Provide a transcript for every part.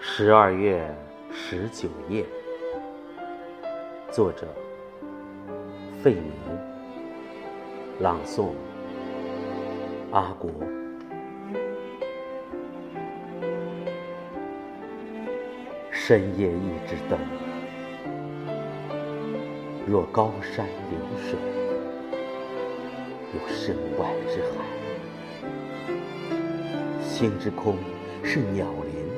十二月十九夜，作者费明，朗诵阿国。深夜一支灯，若高山流水，有身外之海。星之空是鸟林。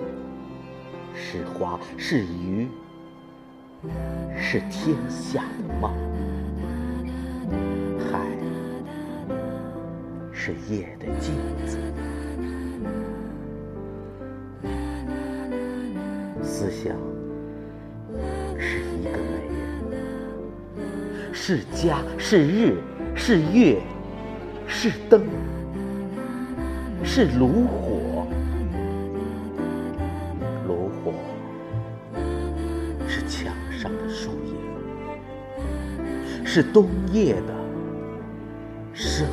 是花，是鱼，是天下的梦；海是夜的镜子。思想是一个美人，是家，是日，是月，是灯，是炉火。我是墙上的树叶，是冬夜的生。